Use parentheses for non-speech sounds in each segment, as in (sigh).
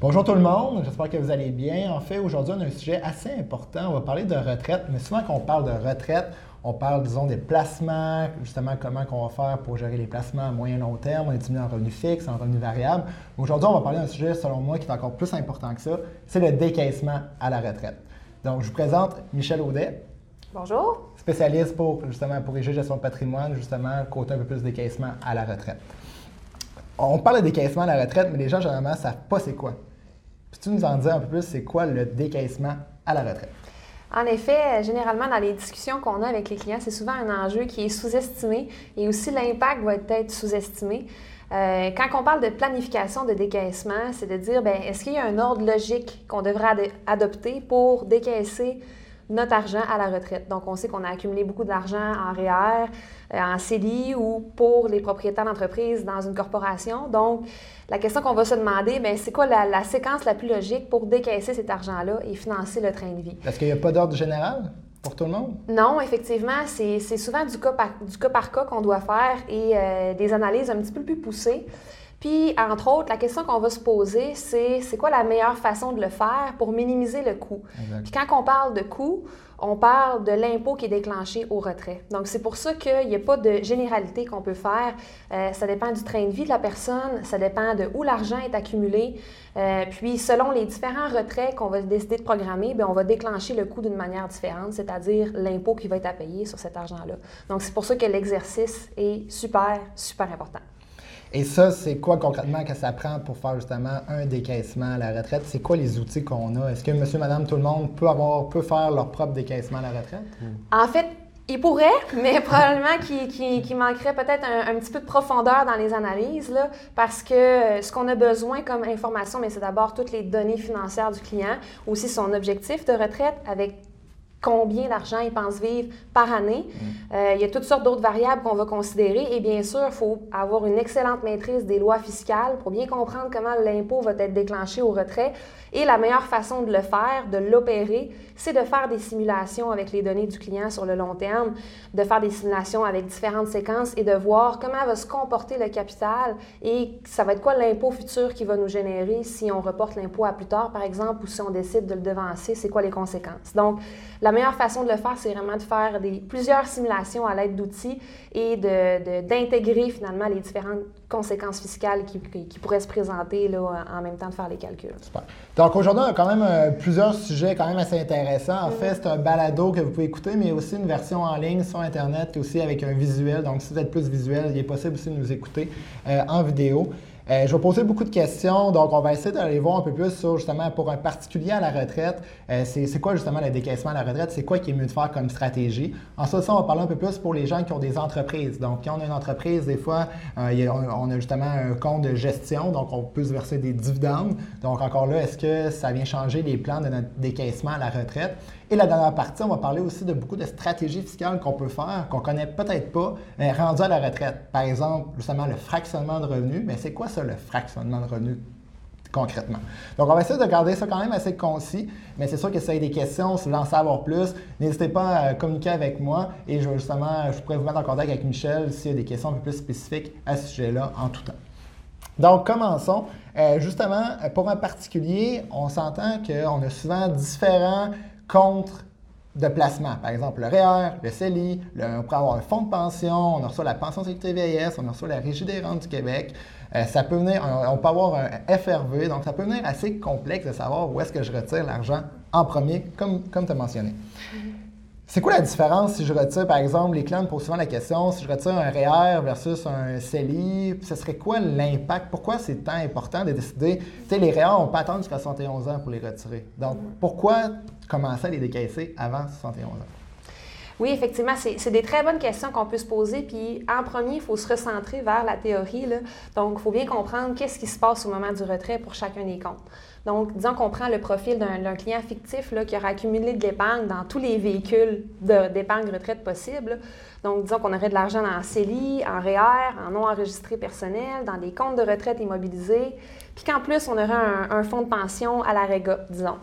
Bonjour tout le monde, j'espère que vous allez bien. En fait, aujourd'hui, on a un sujet assez important. On va parler de retraite, mais souvent quand on parle de retraite, on parle, disons, des placements, justement, comment on va faire pour gérer les placements à moyen long terme, on est en revenu fixe, en revenu variable. Aujourd'hui, on va parler d'un sujet, selon moi, qui est encore plus important que ça, c'est le décaissement à la retraite. Donc, je vous présente Michel Audet. Bonjour. Spécialiste pour, justement, pour les gestion de patrimoine, justement, côté un peu plus de décaissement à la retraite. On parle de décaissement à la retraite, mais les gens, généralement, ne savent pas c'est quoi. Peux-tu nous en dire un peu plus, c'est quoi le décaissement à la retraite? En effet, généralement, dans les discussions qu'on a avec les clients, c'est souvent un enjeu qui est sous-estimé et aussi l'impact va être sous-estimé. Euh, quand on parle de planification de décaissement, c'est de dire, ben, est-ce qu'il y a un ordre logique qu'on devrait adopter pour décaisser notre argent à la retraite. Donc, on sait qu'on a accumulé beaucoup d'argent en REER, euh, en CELI ou pour les propriétaires d'entreprise dans une corporation. Donc, la question qu'on va se demander, c'est quoi la, séquence la plus logique pour décaisser cet argent-là et financer le train de vie? Est-ce qu'il n'y a pas d'ordre général? Pour tout le monde? Non, effectivement, c'est souvent du cas par, du cas, par cas qu'on doit faire et euh, des analyses un petit peu plus poussées. Puis, entre autres, la question qu'on va se poser, c'est c'est quoi la meilleure façon de le faire pour minimiser le coût? Puis quand on parle de coût, on parle de l'impôt qui est déclenché au retrait. Donc, c'est pour ça qu'il n'y a pas de généralité qu'on peut faire. Euh, ça dépend du train de vie de la personne, ça dépend de où l'argent est accumulé. Euh, puis, selon les différents retraits qu'on va décider de programmer, bien, on va déclencher le coût d'une manière différente, c'est-à-dire l'impôt qui va être à payer sur cet argent-là. Donc, c'est pour ça que l'exercice est super, super important. Et ça, c'est quoi concrètement que ça prend pour faire justement un décaissement à la retraite? C'est quoi les outils qu'on a? Est-ce que monsieur, madame, tout le monde peut, avoir, peut faire leur propre décaissement à la retraite? En fait, il pourrait, mais (laughs) probablement qu'il manquerait peut-être un, petit peu de profondeur dans les analyses, là, parce que euh, ce qu'on a besoin comme information, c'est d'abord toutes les données financières du client, aussi son objectif de retraite avec combien d'argent ils pensent vivre par année. Mm. Euh, il y a toutes sortes d'autres variables qu'on va considérer et bien sûr, il faut avoir une excellente maîtrise des lois fiscales pour bien comprendre comment l'impôt va être déclenché au retrait. Et la meilleure façon de le faire, de l'opérer, c'est de faire des simulations avec les données du client sur le long terme, de faire des simulations avec différentes séquences et de voir comment va se comporter le capital et ça va être quoi l'impôt futur qui va nous générer si on reporte l'impôt à plus tard, par exemple, ou si on décide de le devancer, c'est quoi les conséquences. Donc, la meilleure façon de le faire, c'est vraiment de faire des, plusieurs simulations à l'aide d'outils et d'intégrer de, finalement les différentes conséquences fiscales qui, pourraient se présenter là, en même temps de faire les calculs. Super. Donc aujourd'hui, on a quand même euh, plusieurs sujets quand même assez intéressants. En fait, c'est un balado que vous pouvez écouter, mais aussi une version en ligne sur Internet, aussi avec un visuel. Donc si vous êtes plus visuel, il est possible aussi de nous écouter euh, en vidéo. Euh, je vais poser beaucoup de questions, donc on va essayer d'aller voir un peu plus sur justement pour un particulier à la retraite, euh, c'est quoi justement le décaissement à la retraite, c'est quoi qui est mieux de faire comme stratégie? Ensuite, on va parler un peu plus pour les gens qui ont des entreprises. Donc, quand on a une entreprise, des fois, euh, on a justement un compte de gestion, donc on peut se verser des dividendes. Donc, encore là, est-ce que ça vient changer les plans de notre décaissement à la retraite? Et la dernière partie, on va parler aussi de beaucoup de stratégies fiscales qu'on peut faire, qu'on connaît peut-être pas, mais rendu à la retraite. Par exemple, justement, le fractionnement de revenus. Mais c'est quoi ça, le fractionnement de revenus? concrètement. Donc, on va essayer de garder ça quand même assez concis, mais c'est sûr que si vous des questions, si vous voulez en savoir plus, n'hésitez pas à communiquer avec moi et je, justement, je pourrais vous mettre en contact avec Michel s'il y a des questions un peu plus spécifiques à ce sujet-là en tout temps. Donc, commençons. Euh, justement, pour un particulier, on s'entend qu'on a souvent différents contre de placement. Par exemple, le REER, le CELI, on pourrait avoir un fonds de pension, on reçoit la pension sécurité vieillesse, on reçoit la Régie des rentes du Québec. Euh, ça peut venir, on, peut avoir un FRV, donc ça peut venir assez complexe de savoir où est-ce que je retire l'argent en premier, comme, comme tu as mentionné. C'est quoi la différence si je retire, par exemple, les clients me posent souvent la question, si je retire un REER versus un CELI, ce serait quoi l'impact? Pourquoi c'est tant important de décider? Tu sais, les REER, on peut attendre jusqu'à 71 ans pour les retirer. Donc, pourquoi commencer à les décaisser avant 71 ans? Oui, effectivement, c'est des très bonnes questions qu'on peut se poser. Puis, en premier, il faut se recentrer vers la théorie. Là. Donc, il faut bien comprendre qu'est-ce qui se passe au moment du retrait pour chacun des comptes. Donc, disons qu'on prend le profil d'un client fictif là, qui aura accumulé de l'épargne dans tous les véhicules d'épargne retraite possibles. Donc, disons qu'on aurait de l'argent en CELI, en REER, en non enregistré personnel, dans des comptes de retraite immobilisés, puis qu'en plus, on aurait un, fonds de pension à la REGA, disons.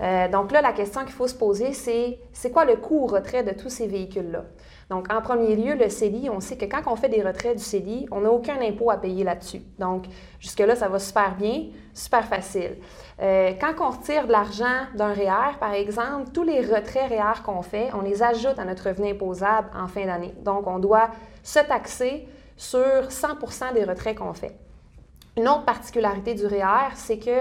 Euh, donc là, la question qu'il faut se poser, c'est c'est quoi le coût au retrait de tous ces véhicules-là? Donc, en premier lieu, le CELI, on sait que quand on fait des retraits du CELI, on n'a aucun impôt à payer là-dessus. Donc, jusque-là, ça va super bien, super facile. Euh, quand on retire de l'argent d'un REER, par exemple, tous les retraits REER qu'on fait, on les ajoute à notre revenu imposable en fin d'année. Donc, on doit se taxer sur 100% des retraits qu'on fait. Une autre particularité du REER, c'est que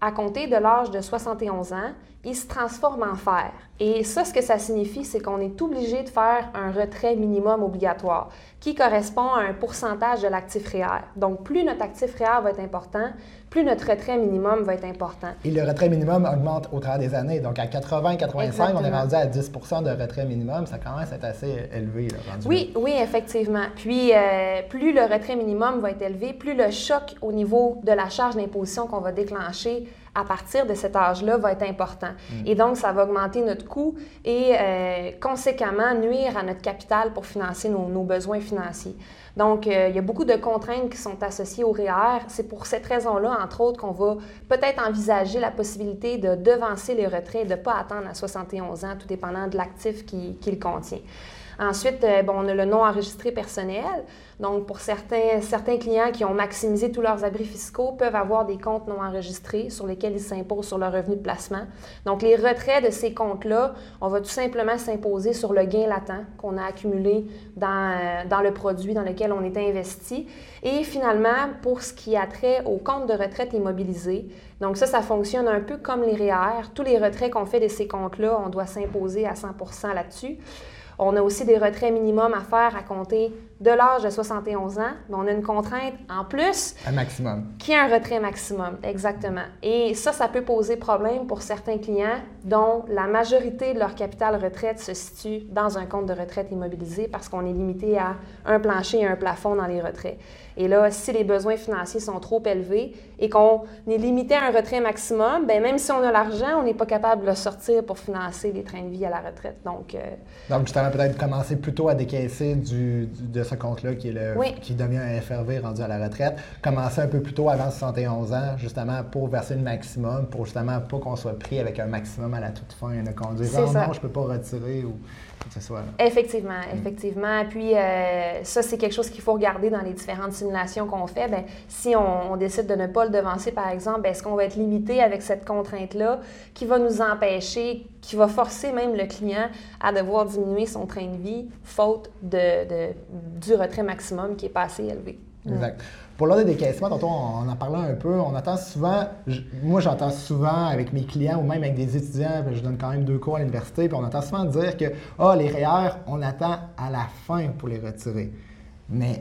à compter de l'âge de 71 ans, il se transforme en fer. Et ça, ce que ça signifie, c'est qu'on est obligé de faire un retrait minimum obligatoire qui correspond à un pourcentage de l'actif REER. Donc, plus notre actif REER va être important, plus notre retrait minimum va être important. Et le retrait minimum augmente au travers des années. Donc, à 80-85, on est rendu à 10 de retrait minimum. Ça commence à être assez élevé. oui, oui, effectivement. Puis, euh, plus le retrait minimum va être élevé, plus le choc au niveau de la charge d'imposition qu'on va déclencher à partir de cet âge-là va être important. Mm. Et donc, ça va augmenter notre coût et euh, conséquemment nuire à notre capital pour financer nos, nos besoins financiers. Donc, euh, il y a beaucoup de contraintes qui sont associées au REER. C'est pour cette raison-là, entre autres, qu'on va peut-être envisager la possibilité de devancer les retraits et de ne pas attendre à 71 ans, tout dépendant de l'actif qu'il qui contient. Ensuite, euh, bon, on a le non enregistré personnel. Donc, pour certains, certains clients qui ont maximisé tous leurs abris fiscaux, peuvent avoir des comptes non enregistrés sur lesquels ils s'imposent sur leur revenu de placement. Donc, les retraits de ces comptes-là, on va tout simplement s'imposer sur le gain latent qu'on a accumulé dans, euh, dans, le produit dans lequel on est investi. Et finalement, pour ce qui a trait aux comptes de retraite immobilisés, donc ça, ça fonctionne un peu comme les REER. Tous les retraits qu'on fait de ces comptes-là, on doit s'imposer à 100% là-dessus. On a aussi des retraits minimums à faire à compter de l'âge de 71 ans, mais on a une contrainte en plus. Un maximum. Qui est un retrait maximum, exactement. Et ça, ça peut poser problème pour certains clients dont la majorité de leur capital retraite se situe dans un compte de retraite immobilisé parce qu'on est limité à un plancher et un plafond dans les retraits. Et là, si les besoins financiers sont trop élevés et qu'on est limité à un retrait maximum, bien, même si on a l'argent, on n'est pas capable de le sortir pour financer les trains de vie à la retraite. Donc, euh, Donc justement, peut-être commencer plutôt à décaisser du, de ce compte-là qui, est le, qui devient un FRV rendu à la retraite. Commencer un peu plus tôt avant 71 ans, justement, pour verser le maximum, pour justement pas qu'on soit pris avec un maximum à la toute fin, qu'on dise « oh, non, je peux pas retirer » ou Effectivement, mm. effectivement. Puis euh, ça, c'est quelque chose qu'il faut regarder dans les différentes simulations qu'on fait. Bien, si on, décide de ne pas le devancer, par exemple, est-ce qu'on va être limité avec cette contrainte-là qui va nous empêcher, qui va forcer même le client à devoir diminuer son train de vie faute de, du retrait maximum qui est pas assez élevé? Exact. Pour l'ordre des décaissement, tantôt on en parlé un peu, on entend souvent, moi j'entends souvent avec mes clients ou même avec des étudiants, je donne quand même deux cours à l'université, puis on entend souvent dire que ah, les REER, on attend à la fin pour les retirer. Mais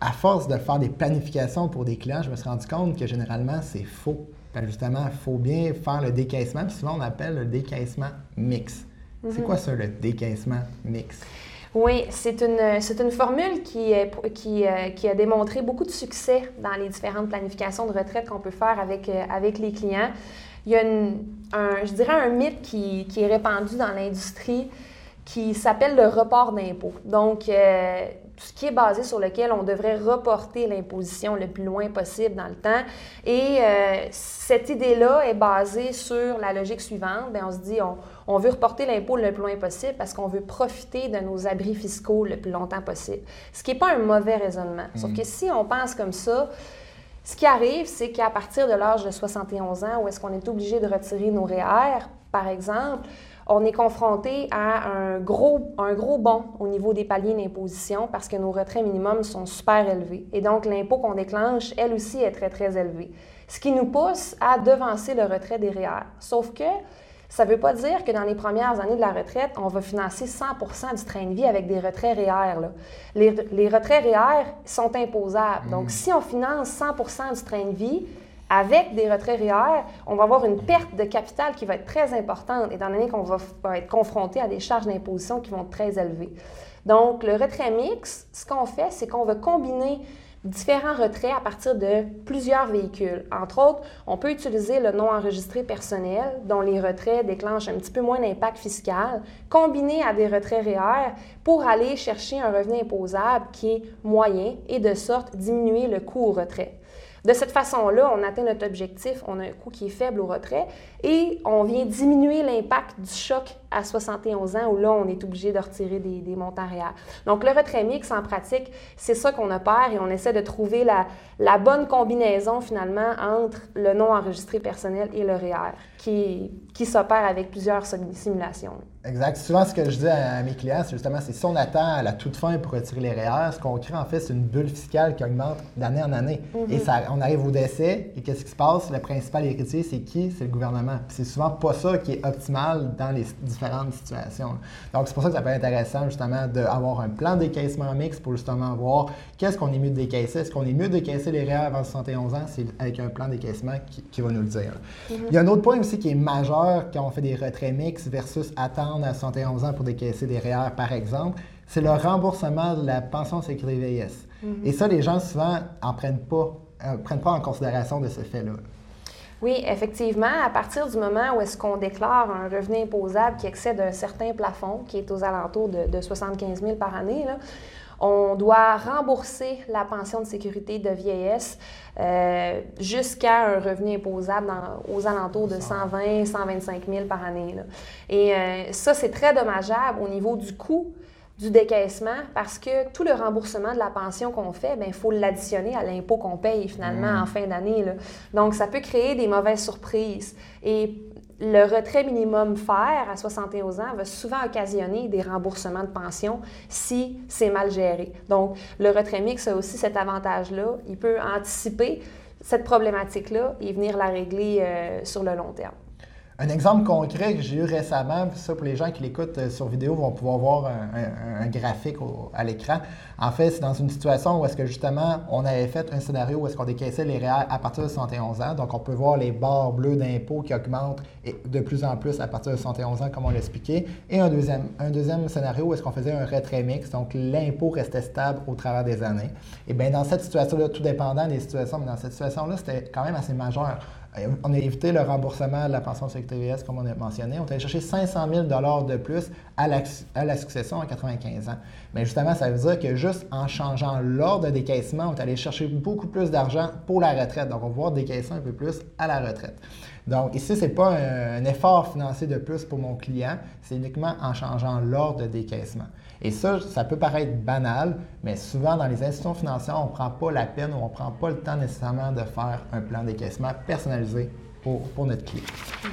à force de faire des planifications pour des clients, je me suis rendu compte que généralement c'est faux. justement, il faut bien faire le décaissement, puis souvent on appelle le décaissement mix. C'est mhm. quoi ça, le décaissement mix? Oui, c'est une, c'est une formule qui, qui, euh, qui, a démontré beaucoup de succès dans les différentes planifications de retraite qu'on peut faire avec, euh, avec les clients. Il y a un, je dirais un mythe qui, est répandu dans l'industrie qui s'appelle le report d'impôt. Donc, euh, ce qui est basé sur lequel on devrait reporter l'imposition le plus loin possible dans le temps. Et euh, cette idée-là est basée sur la logique suivante. Bien, on se dit, on, on veut reporter l'impôt le plus loin possible parce qu'on veut profiter de nos abris fiscaux le plus longtemps possible. Ce qui n'est pas un mauvais raisonnement. Sauf mm. que si on pense comme ça, ce qui arrive, c'est qu'à partir de l'âge de 71 ans, où est-ce qu'on est obligé de retirer nos REER, par exemple, on est confronté à un gros, un gros bond au niveau des paliers d'imposition parce que nos retraits minimums sont super élevés. Et donc, l'impôt qu'on déclenche, elle aussi, est très, très élevé. Ce qui nous pousse à devancer le retrait des REER. Sauf que ça ne veut pas dire que dans les premières années de la retraite, on va financer 100% du train de vie avec des retraits REER. Les, les, retraits REER sont imposables. Donc, mmh. si on finance 100% du train de vie, avec des retraits REER, on va avoir une perte de capital qui va être très importante, étant donné qu'on va, être confronté à des charges d'imposition qui vont être très élevées. Donc, le retrait mix, ce qu'on fait, c'est qu'on va combiner différents retraits à partir de plusieurs véhicules. Entre autres, on peut utiliser le non enregistré personnel, dont les retraits déclenchent un petit peu moins d'impact fiscal, combiné à des retraits REER pour aller chercher un revenu imposable qui est moyen et de sorte diminuer le coût au retrait. De cette façon-là, on atteint notre objectif, on a un coût qui est faible au retrait et on vient diminuer l'impact du choc à 71 ans où là, on est obligé de retirer des, montants réels. Donc, le retrait mix, en pratique, c'est ça qu'on opère et on essaie de trouver la, la bonne combinaison finalement entre le non enregistré personnel et le REER qui, qui s'opère avec plusieurs simulations. Exact. Souvent, ce que je dis à, mes clients, c'est justement, c'est si on attend à la toute fin pour retirer les REER, ce qu'on crée en fait, c'est une bulle fiscale qui augmente d'année en année. Et ça, on arrive au décès, et qu'est-ce qui se passe? Le principal héritier, c'est qui? C'est le gouvernement. c'est souvent pas ça qui est optimal dans les différentes situations. Donc, c'est pour ça que ça peut être intéressant, justement, d'avoir un plan de décaissement mix pour justement voir qu'est-ce qu'on est mieux de décaisser. Est-ce qu'on est mieux de décaisser les REER avant 71 ans? C'est avec un plan de décaissement qui, va nous le dire. Mm-hmm. Il y a un autre point aussi qui est majeur quand on fait des retraits mix versus attendre à 71 ans pour décaisser des REER, par exemple, c'est le remboursement de la pension sécurité vieillesse. Mhm. Et ça, les gens souvent en prennent pas, euh, prennent pas en considération de ce fait-là. Oui, effectivement, à partir du moment où est-ce qu'on déclare un revenu imposable qui excède un certain plafond, qui est aux alentours de, de 75 000 par année, là, on doit rembourser la pension de sécurité de vieillesse euh, jusqu'à un revenu imposable aux alentours de 120 125 000 par année. Et euh, ça, c'est très dommageable au niveau du coût du décaissement parce que tout le remboursement de la pension qu'on fait, il faut l'additionner à l'impôt qu'on paye finalement mmh. en fin d'année. Donc, ça peut créer des mauvaises surprises. Et le retrait minimum faire à 71 ans va souvent occasionner des remboursements de pension si c'est mal géré. Donc, le retrait mix a aussi cet avantage-là. Il peut anticiper cette problématique-là et venir la régler euh, sur le long terme. Un exemple concret que j'ai eu récemment, ça pour les gens qui l'écoutent euh, sur vidéo vont pouvoir voir un, graphique à l'écran. En fait, c'est dans une situation où est-ce que justement on avait fait un scénario où est-ce qu'on décaissait les REER à partir de 71 ans. Donc on peut voir les barres bleues d'impôts qui augmentent de plus en plus à partir de 71 ans, comme on l'expliquait. Et un deuxième, un deuxième scénario où est-ce qu'on faisait un retrait mix, donc l'impôt restait stable au travers des années. Et bien dans cette situation-là, tout dépendant des situations, mais dans cette situation-là, c'était quand même assez majeur. On a évité le remboursement de la pension de sécurité vieillesse, comme on a mentionné. On est allé chercher 500 000 de plus à la, succession à 95 ans. Mais justement, ça veut dire que juste en changeant l'ordre de décaissement, on est allé chercher beaucoup plus d'argent pour la retraite. Donc, on va pouvoir décaisser un peu plus à la retraite. Donc, ici, ce n'est pas un, effort financier de plus pour mon client, c'est uniquement en changeant l'ordre de décaissement. Et ça, ça peut paraître banal, mais souvent dans les institutions financières, on ne prend pas la peine ou on ne prend pas le temps nécessairement de faire un plan de décaissement personnalisé pour, notre client. Mm-hmm.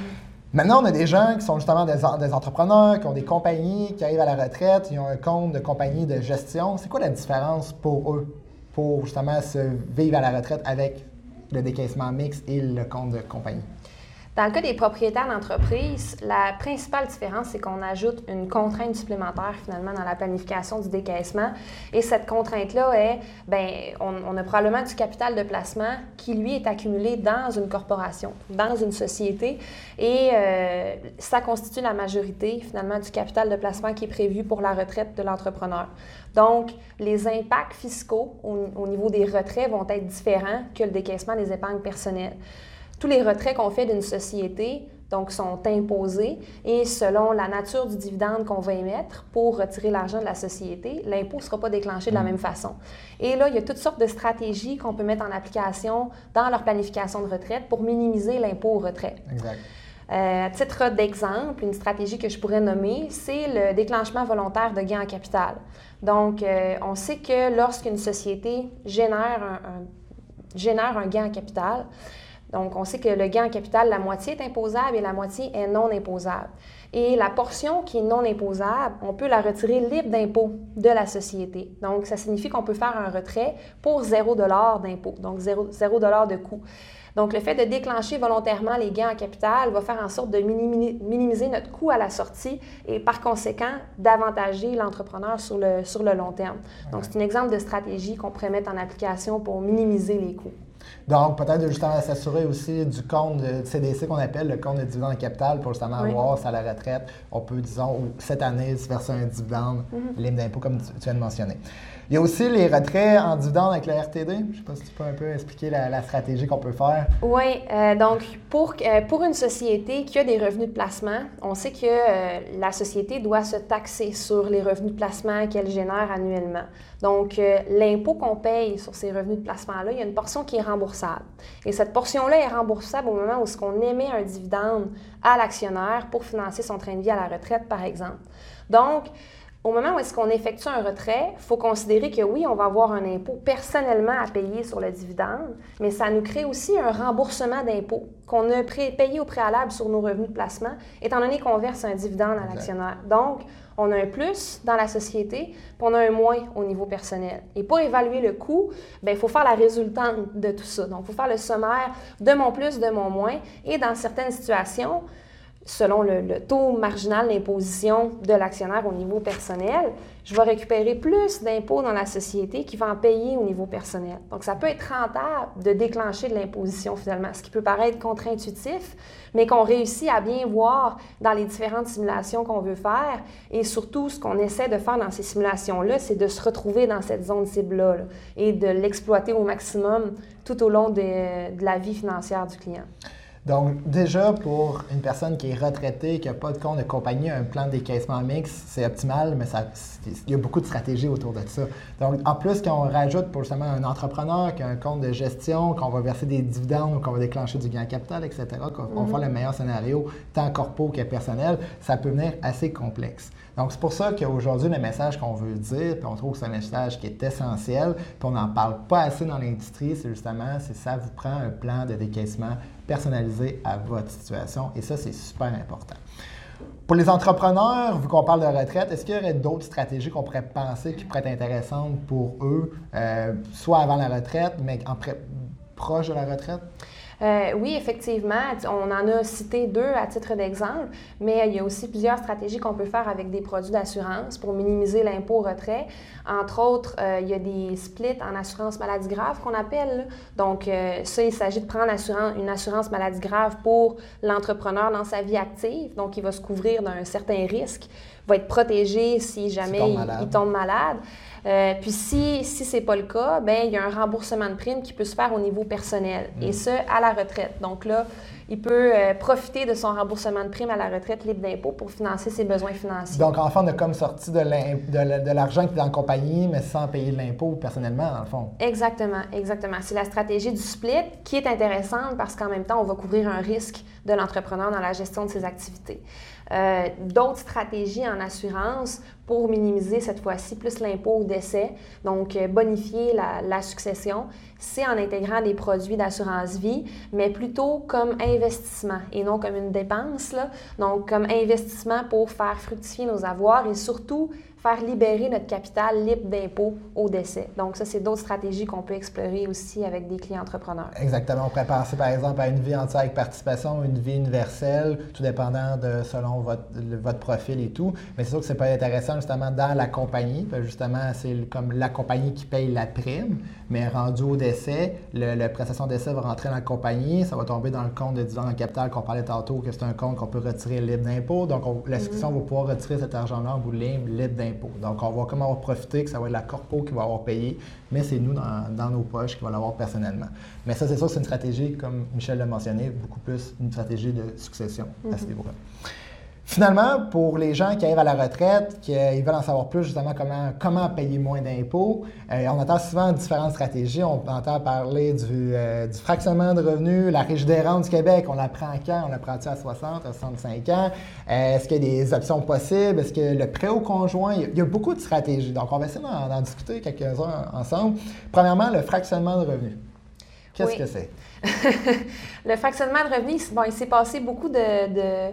Maintenant, on a des gens qui sont justement des, des, entrepreneurs, qui ont des compagnies, qui arrivent à la retraite, ils ont un compte de compagnie de gestion. C'est quoi la différence pour eux pour justement se vivre à la retraite avec le décaissement mix et le compte de compagnie? Dans le cas des propriétaires d'entreprise, la principale différence, c'est qu'on ajoute une contrainte supplémentaire finalement dans la planification du décaissement. Et cette contrainte-là est, bien, on, a probablement du capital de placement qui, lui, est accumulé dans une corporation, dans une société. Et euh, ça constitue la majorité finalement du capital de placement qui est prévu pour la retraite de l'entrepreneur. Donc, les impacts fiscaux au, au niveau des retraits vont être différents que le décaissement des épargnes personnelles. Tous les retraits qu'on fait d'une société donc sont imposés et selon la nature du dividende qu'on va émettre pour retirer l'argent de la société, l'impôt ne sera pas déclenché de la mm. même façon. Et là, il y a toutes sortes de stratégies qu'on peut mettre en application dans leur planification de retraite pour minimiser l'impôt au retrait. Exact. Euh, à titre d'exemple, une stratégie que je pourrais nommer, c'est le déclenchement volontaire de gains en capital. Donc, euh, on sait que lorsqu'une société génère un, génère un gain en capital, donc, on sait que le gain en capital, la moitié est imposable et la moitié est non imposable. Et la portion qui est non imposable, on peut la retirer libre d'impôt de la société. Donc, ça signifie qu'on peut faire un retrait pour 0 d'impôt, donc 0, de coût. Donc, le fait de déclencher volontairement les gains en capital va faire en sorte de minimiser notre coût à la sortie et par conséquent d'avantager l'entrepreneur sur le, sur le long terme. Donc, c'est un exemple de stratégie qu'on pourrait mettre en application pour minimiser les coûts. Donc, peut-être justement s'assurer aussi du compte de CDC qu'on appelle le compte de dividende capital pour justement avoir ça à la retraite. On peut, disons, cette année, se verser un dividende mm libre d'impôt, comme tu, viens de mentionner. Il y a aussi les retraits en dividende avec le RTD. Je ne sais pas si tu peux un peu expliquer la, stratégie qu'on peut faire. Oui, euh, donc pour, euh, pour une société qui a des revenus de placement, on sait que euh, la société doit se taxer sur les revenus de placement qu'elle génère annuellement. Donc, l'impôt qu'on paye sur ces revenus de placement-là, il y a une portion qui est Et cette portion-là est remboursable au moment où ce qu'on émet un dividende à l'actionnaire pour financer son train de vie à la retraite, par exemple. Donc, au moment où est-ce qu'on effectue un retrait, il faut considérer que oui, on va avoir un impôt personnellement à payer sur le dividende, mais ça nous crée aussi un remboursement d'impôt qu'on a payé au préalable sur nos revenus de placement, étant donné qu'on verse un dividende à l'actionnaire. Donc, on a un plus dans la société, puis on a un moins au niveau personnel. Et pour évaluer le coût, ben, il faut faire la résultante de tout ça. Donc, il faut faire le sommaire de mon plus, de mon moins. Et dans certaines situations, selon le, taux marginal d'imposition de l'actionnaire au niveau personnel, je vais récupérer plus d'impôts dans la société qui va en payer au niveau personnel. Donc, ça peut être rentable de déclencher de l'imposition finalement, ce qui peut paraître contre-intuitif, mais qu'on réussit à bien voir dans les différentes simulations qu'on veut faire. Et surtout, ce qu'on essaie de faire dans ces simulations-là, c'est de se retrouver dans cette zone cible-là et de l'exploiter au maximum tout au long de la vie financière du client. Donc, déjà, pour une personne qui est retraitée, qui n'a pas de compte de compagnie, un plan de décaissement mixte, c'est optimal, mais il y a beaucoup de stratégies autour de ça. Donc, en plus, quand on rajoute pour justement un entrepreneur qui a un compte de gestion, qu'on va verser des dividendes ou qu'on va déclencher du gain capital, etc., qu'on va faire le meilleur scénario, tant corpo que personnel, ça peut venir assez complexe. Donc, c'est pour ça qu'aujourd'hui, le message qu'on veut dire, puis on trouve que c'est un message qui est essentiel, puis on n'en parle pas assez dans l'industrie, c'est justement, c'est ça vous prend un plan de décaissement personnalisé à votre situation. Et ça, c'est super important. Pour les entrepreneurs, vu qu'on parle de retraite, est-ce qu'il y aurait d'autres stratégies qu'on pourrait penser qui pourraient être intéressantes pour eux, euh, soit avant la retraite, mais en proche de la retraite? Euh, oui, effectivement, on en a cité deux à titre d'exemple, mais il y a aussi plusieurs stratégies qu'on peut faire avec des produits d'assurance pour minimiser l'impôt retrait. Entre autres, euh, il y a des splits en assurance maladie grave qu'on appelle. Donc, euh, ça, il s'agit de prendre une assurance maladie grave pour l'entrepreneur dans sa vie active. Donc, il va se couvrir d'un certain risque, va être protégé si jamais il tombe malade. Euh, puis si, si ce n'est pas le cas, ben, il y a un remboursement de prime qui peut se faire au niveau personnel, et mm. ce, à la retraite. Donc là, il peut euh, profiter de son remboursement de prime à la retraite libre d'impôt pour financer ses besoins financiers. Donc, en fait, on a comme sorti de l'argent qui est en compagnie, mais sans payer de l'impôt personnellement, dans le fond. Exactement, exactement. C'est la stratégie du split qui est intéressante parce qu'en même temps, on va couvrir un risque de l'entrepreneur dans la gestion de ses activités. Euh, d'autres stratégies en assurance pour minimiser cette fois-ci plus l'impôt au décès, donc euh, bonifier la, succession, c'est en intégrant des produits d'assurance vie, mais plutôt comme investissement et non comme une dépense. Là. Donc, comme investissement pour faire fructifier nos avoirs et surtout faire libérer notre capital libre d'impôts au décès. Donc, ça, c'est d'autres stratégies qu'on peut explorer aussi avec des clients entrepreneurs. Exactement. On pourrait penser, par exemple, à une vie entière avec participation, une vie universelle, tout dépendant selon votre, votre profil et tout. Mais c'est sûr que c'est pas intéressant, justement, dans la compagnie. Justement, c'est comme la compagnie qui paye la prime, mais rendu au décès, le, la prestation d'essai va rentrer dans la compagnie, ça va tomber dans le compte de dividende en capital qu'on parlait tantôt, que c'est un compte qu'on peut retirer libre d'impôt. Donc, la mm va pouvoir retirer cet argent-là en bout de ligne libre d'impôt. Donc, on va comment on va profiter, que ça va être la corpo qui va avoir payé, mais c'est nous dans, nos poches qui va l'avoir personnellement. Mais ça, c'est sûr que c'est une stratégie, comme Michel l'a mentionné, beaucoup plus une stratégie de succession à ce mhm. niveau-là. Finalement, pour les gens qui arrivent à la retraite, qui euh, veulent en savoir plus justement comment, comment payer moins d'impôts, euh, on entend souvent différentes stratégies. On entend parler du, euh, fractionnement de revenus, la régie des rentes du Québec, on l'apprend quand? On l'apprend-tu à 60, à 65 ans? Est-ce qu'il y a des options possibles? Est-ce que le prêt au conjoint? Il y, a, beaucoup de stratégies. Donc, on va essayer d'en discuter quelques-uns ensemble. Premièrement, le fractionnement de revenus. Qu'est-ce que c'est? (laughs) le fractionnement de revenus, bon, il s'est passé beaucoup de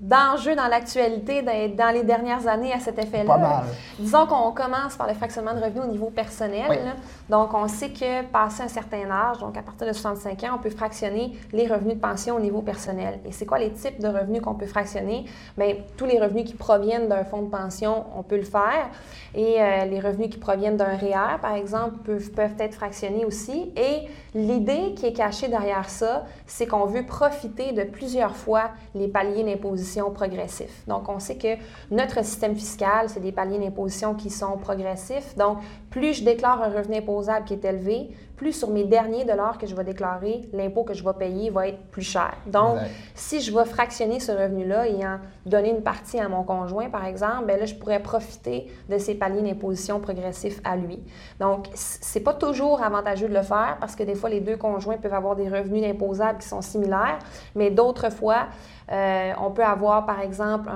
d'enjeux dans l'actualité dans, les dernières années à cet effet-là. Disons qu'on commence par le fractionnement de revenus au niveau personnel. Donc, on sait que passé un certain âge, donc à partir de 65 ans, on peut fractionner les revenus de pension au niveau personnel. Et c'est quoi les types de revenus qu'on peut fractionner? Bien, tous les revenus qui proviennent d'un fonds de pension, on peut le faire. Et euh, les revenus qui proviennent d'un REER, par exemple, peuvent, peuvent être fractionnés aussi. Et l'idée qui est cachée derrière ça, c'est qu'on veut profiter de plusieurs fois les paliers d'imposition progressif. Donc, on sait que notre système fiscal, c'est des paliers d'imposition qui sont progressifs. Donc, plus je déclare un revenu imposable qui est élevé, plus sur mes derniers dollars que je vais déclarer, l'impôt que je vais payer va être plus cher. Donc, si je vais fractionner ce revenu-là et en donner une partie à mon conjoint, par exemple, bien là, je pourrais profiter de ces paliers d'imposition progressifs à lui. Donc, c'est pas toujours avantageux de le faire parce que des fois, les deux conjoints peuvent avoir des revenus imposables qui sont similaires, mais d'autres fois, euh, on peut avoir, par exemple,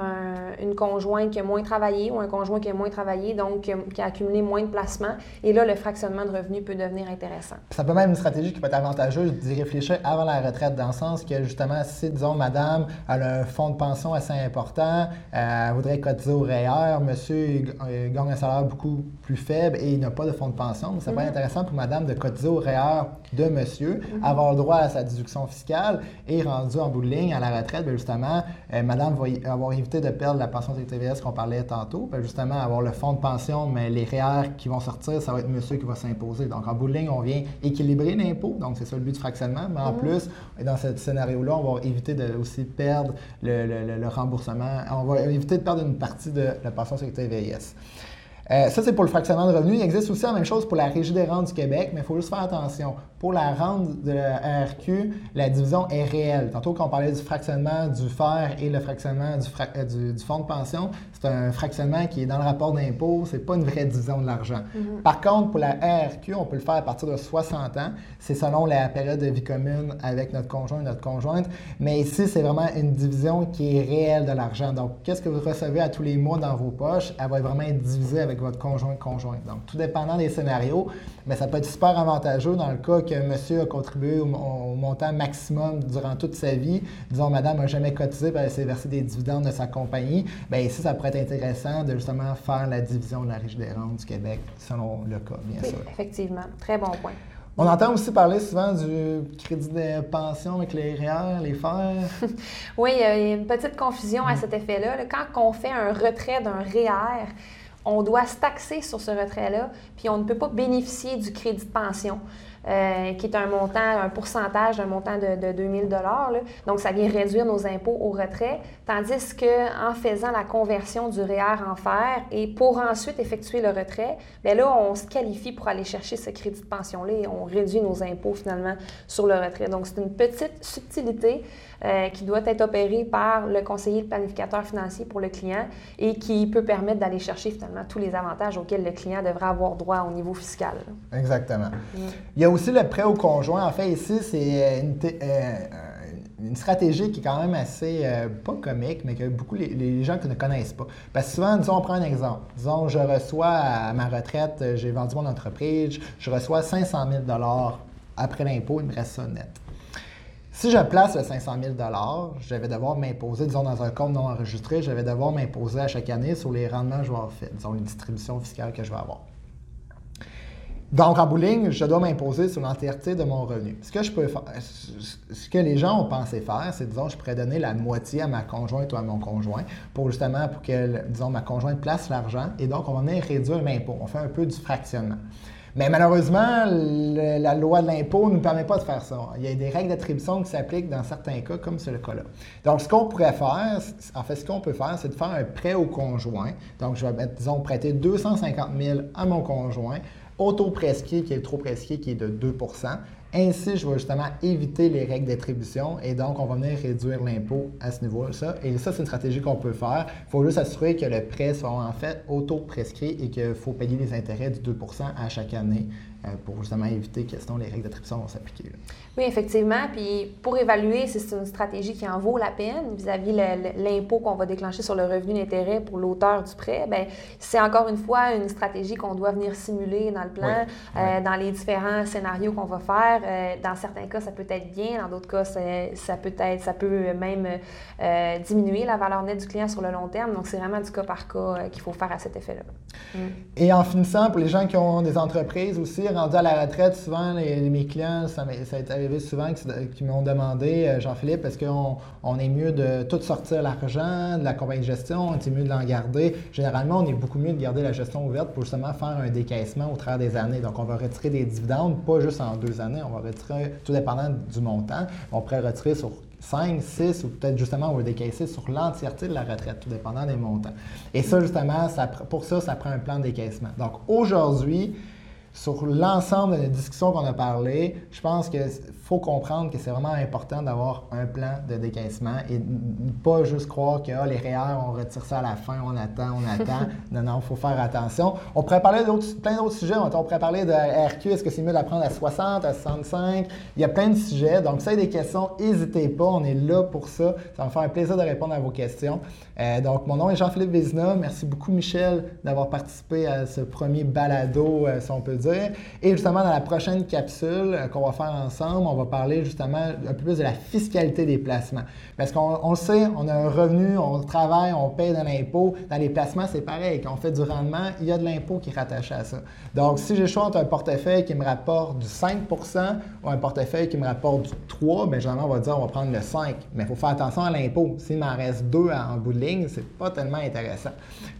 une conjointe qui a moins travaillé ou un conjoint qui a moins travaillé, donc qui a, accumulé moins de placements. Et là, le fractionnement de revenus peut devenir intéressant. Ça peut même une stratégie qui peut être avantageuse d'y réfléchir avant la retraite, dans le sens que, justement, si, disons, madame a un fonds de pension assez important, euh, elle voudrait cotiser au REER, monsieur gagne un salaire beaucoup plus faible et il n'a pas de fonds de pension, ça peut être mm-hmm. intéressant pour madame de cotiser au REER de monsieur, mm-hmm. avoir droit à sa déduction fiscale et rendu en bout de ligne à la retraite, bien, justement, euh, madame va avoir évité de perdre la pension TVS qu'on parlait tantôt, puis justement avoir le fonds de pension, mais les REER qui vont sortir, ça va être monsieur qui va s'imposer. Donc, en bout de ligne, on vient équilibrer l'impôt, donc c'est ça le but du fractionnement, mais en mhm. plus, dans ce scénario-là, on va éviter de aussi perdre le, remboursement, on va éviter de perdre une partie de la pension sécurité VIS. Euh, ça, c'est pour le fractionnement de revenus. Il existe aussi la même chose pour la Régie des rentes du Québec, mais il faut juste faire attention. Pour la rente de la RQ, la division est réelle. Tantôt, quand on parlait du fractionnement du fer et le fractionnement du, euh, du, fonds de pension, c'est un fractionnement qui est dans le rapport d'impôt. Ce n'est pas une vraie division de l'argent. Mm-hmm. Par contre, pour la RQ, on peut le faire à partir de 60 ans. C'est selon la période de vie commune avec notre conjoint et notre conjointe. Mais ici, c'est vraiment une division qui est réelle de l'argent. Donc, qu'est-ce que vous recevez à tous les mois dans vos poches? Elle va vraiment être divisée avec votre conjoint conjoint. Donc, tout dépendant des scénarios, mais ça peut être super avantageux dans le cas que monsieur a contribué au, montant maximum durant toute sa vie. Disons, madame n'a jamais cotisé, elle s'est versé des dividendes de sa compagnie. Bien, ici, ça pourrait être intéressant de justement faire la division de la Régie des rentes du Québec, selon le cas, bien sûr. Effectivement. Très bon point. On entend aussi parler souvent du crédit de pension avec les REER, les FER. (laughs) oui, il y a une petite confusion à cet effet-là. Quand on fait un retrait d'un REER, on doit se taxer sur ce retrait-là, puis on ne peut pas bénéficier du crédit de pension. Euh, qui est un montant, un pourcentage d'un montant de, de 2000 dollars. Donc, ça vient réduire nos impôts au retrait, tandis qu'en faisant la conversion du REER en fer et pour ensuite effectuer le retrait, bien là, on se qualifie pour aller chercher ce crédit de pension-là et on réduit nos impôts finalement sur le retrait. Donc, c'est une petite subtilité euh, qui doit être opérée par le conseiller planificateur financier pour le client et qui peut permettre d'aller chercher finalement tous les avantages auxquels le client devrait avoir droit au niveau fiscal. Exactement. Il y a aussi le prêt au conjoint. En fait, ici, c'est une, euh, une, stratégie qui est quand même assez, euh, pas comique, mais que beaucoup les, gens ne connaissent pas. Parce que souvent, disons, on prend un exemple. Disons, je reçois à ma retraite, j'ai vendu mon entreprise, je reçois 500 000 après l'impôt, il me reste ça net. Si je place le 500 000 je vais devoir m'imposer, disons dans un compte non enregistré, je vais devoir m'imposer à chaque année sur les rendements que je vais avoir fait, disons les distributions fiscales que je vais avoir. Donc, en bowling, je dois m'imposer sur l'entièreté de mon revenu. Ce que je peux faire, ce que les gens ont pensé faire, c'est, disons, je pourrais donner la moitié à ma conjointe ou à mon conjoint pour justement, pour que, disons, ma conjointe place l'argent et donc on va venir réduire l'impôt. On fait un peu du fractionnement. Mais malheureusement, la loi de l'impôt ne nous permet pas de faire ça. Il y a des règles d'attribution qui s'appliquent dans certains cas, comme c'est le cas-là. Donc, ce qu'on pourrait faire, en fait, ce qu'on peut faire, c'est de faire un prêt au conjoint. Donc, je vais, disons, prêter 250 000 à mon conjoint, auto-prescrit, qui est trop prescrit, qui est de 2% ainsi, je vais justement éviter les règles d'attribution et donc on va venir réduire l'impôt à ce niveau-là. Et ça, c'est une stratégie qu'on peut faire. Il faut juste s'assurer que le prêt soit en fait auto-prescrit et qu'il faut payer les intérêts du 2% à chaque année pour justement éviter que sinon les règles d'attribution vont s'appliquer. Oui, effectivement. Puis pour évaluer si c'est une stratégie qui en vaut la peine vis-à-vis l'impôt qu'on va déclencher sur le revenu d'intérêt pour l'auteur du prêt, bien, c'est encore une fois une stratégie qu'on doit venir simuler dans le plan, euh, dans les différents scénarios qu'on va faire. Euh, dans certains cas, ça peut être bien, dans d'autres cas, ça peut être, ça peut même diminuer la valeur nette du client sur le long terme. Donc, c'est vraiment du cas par cas qu'il faut faire à cet effet-là. Mm. Et en finissant, pour les gens qui ont des entreprises aussi, rendu à la retraite, souvent, les, mes clients, ça, ça est arrivé souvent qui, m'ont demandé, euh, Jean-Philippe, est-ce qu'on on est mieux de tout sortir l'argent de la compagnie de gestion, est mieux de l'en garder? Généralement, on est beaucoup mieux de garder la gestion ouverte pour justement faire un décaissement au travers des années. Donc, on va retirer des dividendes, pas juste en deux années, on va retirer, tout dépendant du montant, on pourrait retirer sur 5, 6 ou peut-être justement on va décaisser sur l'entièreté de la retraite, tout dépendant des montants. Et ça, justement, ça, pour ça, ça prend un plan de décaissement. Donc aujourd'hui, sur l'ensemble de la discussion qu'on a parlé, je pense qu'il faut comprendre que c'est vraiment important d'avoir un plan de décaissement et pas juste croire que ah, les REER, on retire ça à la fin, on attend, on attend. (laughs) non, non, il faut faire attention. On pourrait parler de plein d'autres sujets. On pourrait parler de RQ, est-ce que c'est mieux d'apprendre à 60, à 65? Il y a plein de sujets. Donc, si vous avez des questions, n'hésitez pas. On est là pour ça. Ça va me faire un plaisir de répondre à vos questions. Euh, donc, mon nom est Jean-Philippe Vézina. Merci beaucoup, Michel, d'avoir participé à ce premier balado, euh, si on peut dire. Et justement, dans la prochaine capsule euh, qu'on va faire ensemble, on va parler justement un peu plus de la fiscalité des placements. Parce qu'on sait, on a un revenu, on travaille, on paye de l'impôt. Dans les placements, c'est pareil. Quand on fait du rendement, il y a de l'impôt qui est rattaché à ça. Donc, si j'ai le choix entre un portefeuille qui me rapporte du 5% ou un portefeuille qui me rapporte du 3 bien, généralement, on va dire on va prendre le 5. Mais il faut faire attention à l'impôt. S'il m'en reste deux en bout de ligne, c'est pas tellement intéressant.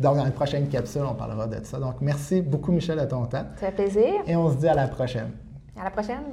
Donc, dans une prochaine capsule, on parlera de ça. Donc, merci beaucoup, Michel, de ton temps. Ça fait et on se dit à la prochaine. À la prochaine.